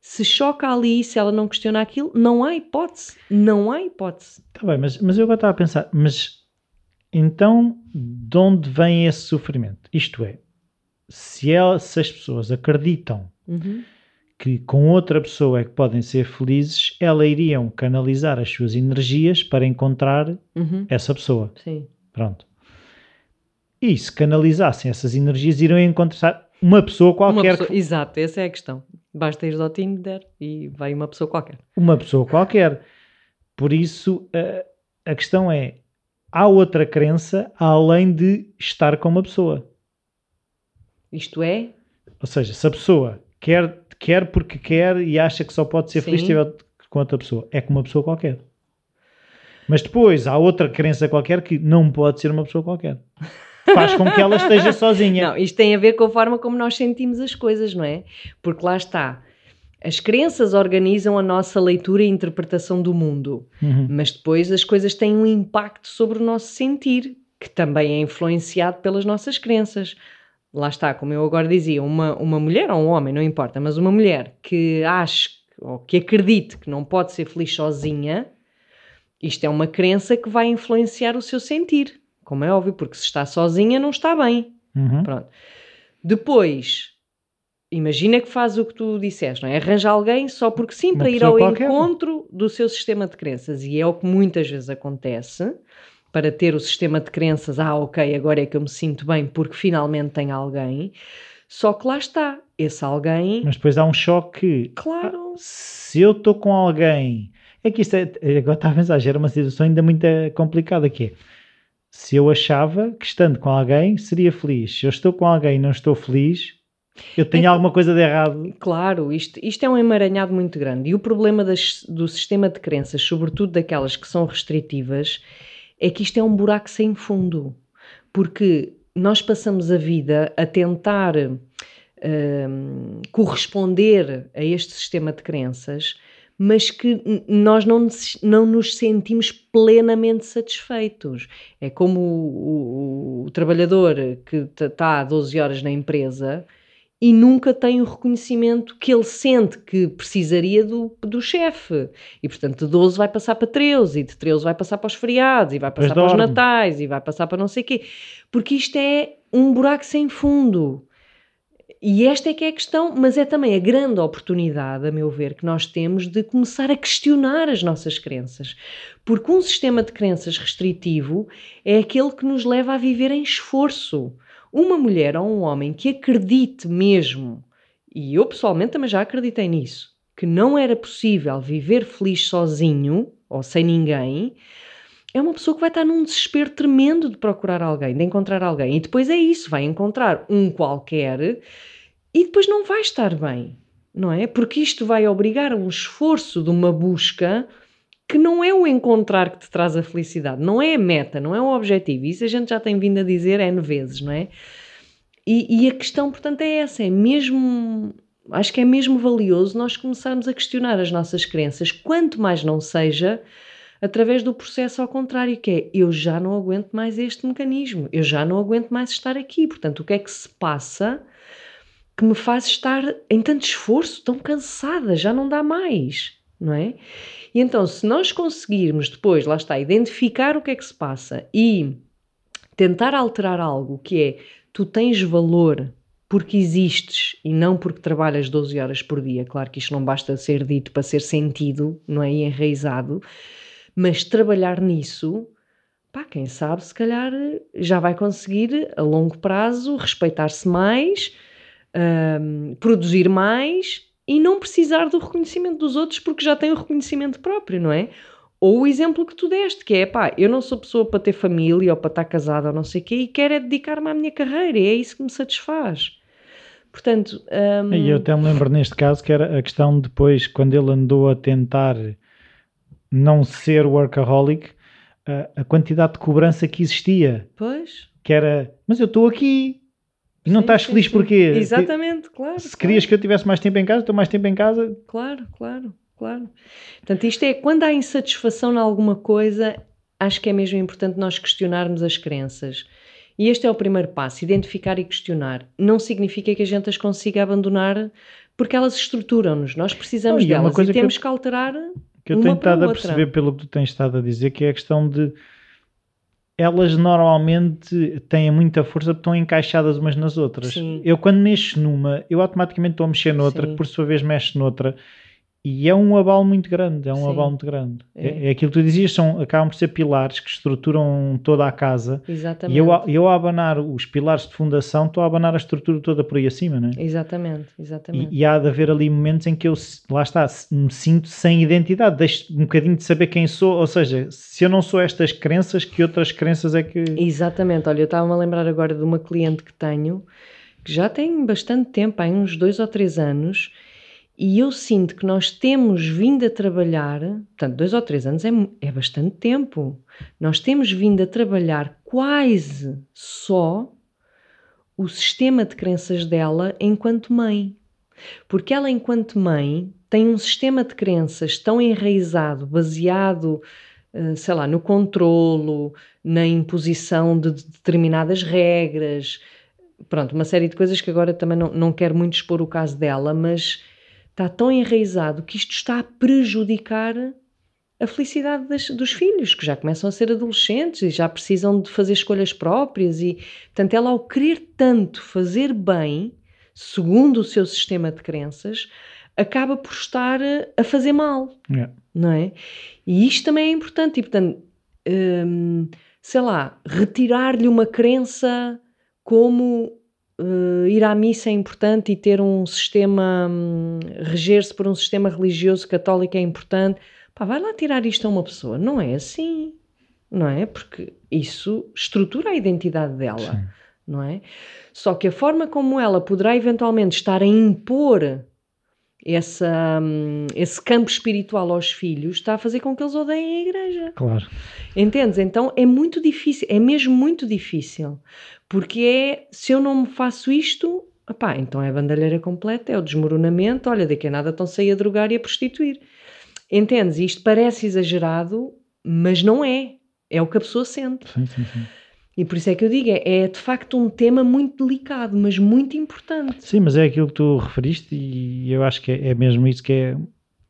se choca ali, se ela não questiona aquilo, não há hipótese. Não há hipótese. Está bem, mas, mas eu agora estava a pensar, mas então de onde vem esse sofrimento? Isto é, se, ela, se as pessoas acreditam Uhum. que com outra pessoa é que podem ser felizes, elas iriam canalizar as suas energias para encontrar Uhum. essa pessoa. Sim. Pronto. E se canalizassem essas energias, iriam encontrar uma pessoa Uma qualquer. pessoa- que- Exato, essa é a questão. Basta ir ao Tinder e vai uma pessoa qualquer. uma pessoa qualquer. Por isso, a, a questão é: há outra crença além de estar com uma pessoa. Isto é, Ou seja, se a pessoa quer, quer porque quer e acha que só pode ser feliz se Sim. estiver com outra pessoa, é com uma pessoa qualquer. Mas depois há outra crença qualquer que não pode ser uma pessoa qualquer. Faz com que ela esteja sozinha. Não, isto tem a ver com a forma como nós sentimos as coisas, não é? Porque lá está. As crenças organizam a nossa leitura e interpretação do mundo, Uhum. mas depois as coisas têm um impacto sobre o nosso sentir, que também é influenciado pelas nossas crenças. Lá está, como eu agora dizia, uma, uma mulher ou um homem, não importa, mas uma mulher que ache ou que acredite que não pode ser feliz sozinha, isto é uma crença que vai influenciar o seu sentir, como é óbvio, porque se está sozinha não está bem. Uhum. Pronto. Depois, imagina que faz o que tu disseste, não é? Arranja alguém só porque sim, Uma para ir ao qualquer. encontro do seu sistema de crenças. E é o que muitas vezes acontece. Para ter o sistema de crenças, ah, ok, agora é que eu me sinto bem porque finalmente tem alguém. Só que lá está, esse alguém, Mas depois há um choque. claro, Se eu estou com alguém. É que isto é. Agora está a pensar, gera uma situação ainda muito eh, complicada que é. Se eu achava que estando com alguém seria feliz. Se eu estou com alguém e não estou feliz, eu tenho que- alguma coisa de errado. Claro, isto, isto é um emaranhado muito grande. E o problema das- do sistema de crenças, sobretudo daquelas que são restritivas, é que isto é um buraco sem fundo. Porque nós passamos a vida a tentar hum, corresponder a este sistema de crenças, mas que nós não, nos- não nos sentimos plenamente satisfeitos. É como o, o- o trabalhador que está há 12 horas na empresa e nunca tem o reconhecimento que ele sente que precisaria do, do chefe. E, portanto, de 12 vai passar para 13, e de 13 vai passar para os feriados, e vai passar para os dorme. natais, e vai passar para não sei o quê. Porque isto é um buraco sem fundo. E esta é que é a questão, mas é também a grande oportunidade, a meu ver, que nós temos de começar a questionar as nossas crenças. Porque um sistema de crenças restritivo é aquele que nos leva a viver em esforço. Uma mulher ou um homem que acredite mesmo, e eu pessoalmente também já acreditei nisso, que não era possível viver feliz sozinho ou sem ninguém, é uma pessoa que vai estar num desespero tremendo de procurar alguém, de encontrar alguém. E depois é isso, vai encontrar um qualquer e depois não vai estar bem, não é? Porque isto vai obrigar a um esforço de uma busca que não é o encontrar que te traz a felicidade, não é a meta, não é o objetivo. Isso a gente já tem vindo a dizer N vezes, não é? E, e a questão, portanto, é essa: é mesmo. Acho que é mesmo valioso nós começarmos a questionar as nossas crenças, quanto mais não seja através do processo ao contrário, que é eu já não aguento mais este mecanismo, eu já não aguento mais estar aqui. Portanto, o que é que se passa que me faz estar em tanto esforço, tão cansada, já não dá mais, não é? E então, se nós conseguirmos depois, lá está, identificar o que é que se passa e tentar alterar algo que é tu tens valor porque existes e não porque trabalhas 12 horas por dia. Claro que isto não basta ser dito para ser sentido, não é? E enraizado, mas trabalhar nisso, pá, quem sabe, se calhar já vai conseguir a longo prazo respeitar-se mais, hum, produzir mais e não precisar do reconhecimento dos outros porque já tem o reconhecimento próprio, não é? Ou o exemplo que tu deste, que é pá, eu não sou pessoa para ter família ou para estar casada ou não sei o quê e quero é dedicar-me à minha carreira e é isso que me satisfaz. Portanto, hum, E eu até me lembro neste caso que era a questão depois, quando ele andou a tentar não ser workaholic, a, a quantidade de cobrança que existia, pois, que era, mas eu estou aqui e não Sim, estás feliz sim. porquê? Exatamente, claro. Se querias claro. que eu tivesse mais tempo em casa, estou mais tempo em casa. Claro, claro, claro. Portanto, isto é quando há insatisfação em alguma coisa, acho que é mesmo importante nós questionarmos as crenças. E este é o primeiro passo, identificar e questionar. Não significa que a gente as consiga abandonar porque elas estruturam-nos. Nós precisamos Não, é delas e que temos eu- que alterar. Que eu tenho estado a perceber pelo que tu tens estado a dizer, que é a questão de elas normalmente têm muita força porque estão encaixadas umas nas outras. Sim. Eu quando mexo numa, eu automaticamente estou a mexer noutra, Sim. que por sua vez mexe noutra. E é um abalo muito grande, é um Sim. abalo muito grande. É. É. é aquilo que tu dizias, são, acabam por ser pilares que estruturam toda a casa. Exatamente. E eu, a- eu a abanar os pilares de fundação, estou a abanar a estrutura toda por aí acima, não é? Exatamente, exatamente. E, e há de haver ali momentos em que eu, lá está, me sinto sem identidade, deixo um bocadinho de saber quem sou, ou seja, se eu não sou estas crenças, que outras crenças é que... Exatamente, olha, eu estava-me a lembrar agora de uma cliente que tenho, que já tem bastante tempo, há uns dois ou três anos, e eu sinto que nós temos vindo a trabalhar, portanto, dois ou três anos é, é bastante tempo, nós temos vindo a trabalhar quase só o sistema de crenças dela enquanto mãe. Porque ela, enquanto mãe, tem um sistema de crenças tão enraizado, baseado, eh, sei lá, no controlo, na imposição de determinadas regras, pronto, uma série de coisas que agora também não, não quero muito expor o caso dela, mas está tão enraizado que isto está a prejudicar a felicidade das, dos filhos, que já começam a ser adolescentes e já precisam de fazer escolhas próprias e, portanto, ela ao querer tanto fazer bem, segundo o seu sistema de crenças, acaba por estar a fazer mal, Yeah. não é? E isto também é importante, e, portanto, hum, sei lá, retirar-lhe uma crença como uh, ir à missa é importante e ter um sistema, hum, reger-se por um sistema religioso católico é importante. Pá, vai lá tirar isto a uma pessoa. Não é assim, não é? Porque isso estrutura a identidade dela, Sim. não é? Só que a forma como ela poderá eventualmente estar a impor essa, hum, esse campo espiritual aos filhos está a fazer com que eles odeiem a igreja. Claro. Entendes? Então é muito difícil, é mesmo muito difícil, porque é se eu não me faço isto, opá, então é a bandalheira completa, é o desmoronamento. Olha, daqui a nada estão-se aí a drogar e a prostituir. Entendes? Isto parece exagerado, mas não é. É o que a pessoa sente. Sim, sim, sim. E por isso é que eu digo, é, é de facto um tema muito delicado, mas muito importante. Sim, mas é aquilo que tu referiste e eu acho que é, é mesmo isso que é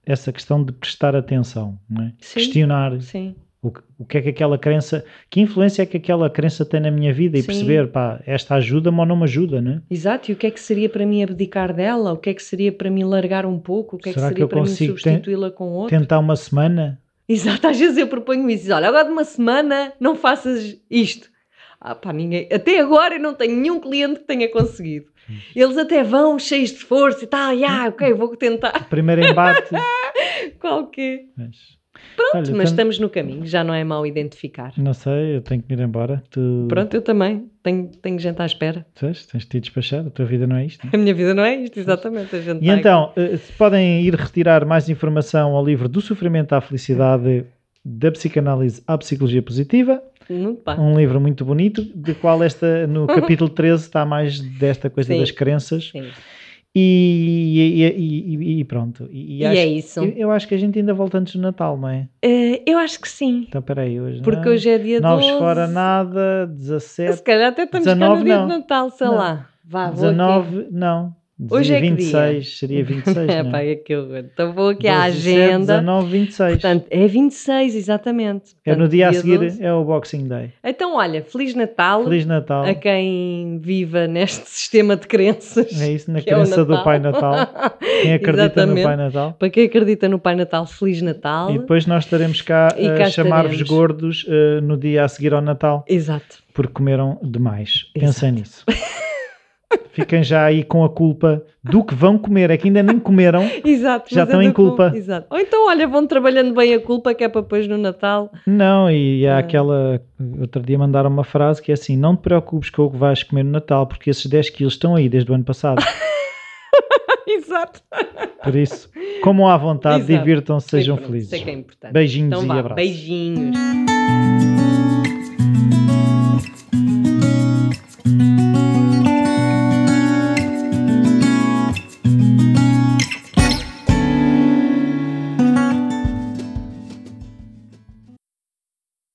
essa questão de prestar atenção, é? Sim. questionar Sim, o, que- o que é que aquela crença, que influência é que aquela crença tem na minha vida e Sim. perceber, pá, esta ajuda-me ou não me ajuda, não é? exato. E o que é que seria para mim abdicar dela? O que é que seria para mim largar um pouco? O que é que Será que seria eu para mim substituí-la com outro? Tentar uma semana, Exato, às vezes eu proponho isso. Olha, agora de uma semana não faças isto. Ah, pá, ninguém. Até agora eu não tenho nenhum cliente que tenha conseguido. Eles até vão cheios de força e tal. Yeah, ok, vou tentar. primeiro embate. Qual que mas, Pronto, Olha, mas tam- estamos no caminho, já não é mau identificar. Não sei, eu tenho que ir embora. Tu Pronto, eu também. Tenho, tenho gente à espera. sabes, tens de te despachar, a tua vida não é isto. não é? A minha vida não é isto, exatamente. E tá então, eh, se podem ir retirar mais informação ao livro Do Sofrimento à Felicidade, da Psicanálise à Psicologia Positiva, bem. um livro muito bonito, de qual esta, no capítulo 13 está mais desta coisa Sim. das crenças. Sim. E, e- e- e- pronto. E, E acho- é isso. Eu, acho que a gente ainda volta antes do Natal, não é? Eh, eu acho que sim. Então, peraí, hoje Porque não. hoje é dia Novos 12. fora nada, Se 17, calhar até estamos cá 19 no dia não. de Natal, sei Não. lá. Vá, vou aqui. 19, Hoje é que 26, seria 26, É, não pá, é? é que horror. Então vou aqui à 12, 17, agenda. 19, 26. Portanto, é 26, exatamente. é no Portanto, dia a seguir, 12. é o Boxing Day. Então, olha, Feliz Natal Feliz Natal. a quem viva neste sistema de crenças. É isso, na é crença do Natal. Pai Natal. Quem acredita no. Pai Natal. Para quem acredita no Pai Natal, Feliz Natal. E depois nós estaremos cá E a cá chamar-vos gordos eh, no dia a seguir ao Natal, Exato. porque comeram demais. Pensem nisso. Fiquem já aí com a culpa do que vão comer. É que ainda nem comeram. Exato. Já mas é estão em da culpa. Exato. Ou então, olha, vão trabalhando bem a culpa que é para depois no Natal. Não, e há Ah. aquela. Outro dia mandaram uma frase que é assim: Não te preocupes com o que vais comer no Natal, porque esses 10 quilos estão aí desde o ano passado. Exato. Por isso, comam à vontade, divirtam-se, sejam felizes. Isso é que é importante. Beijinhos Então e vá, abraços. beijinhos.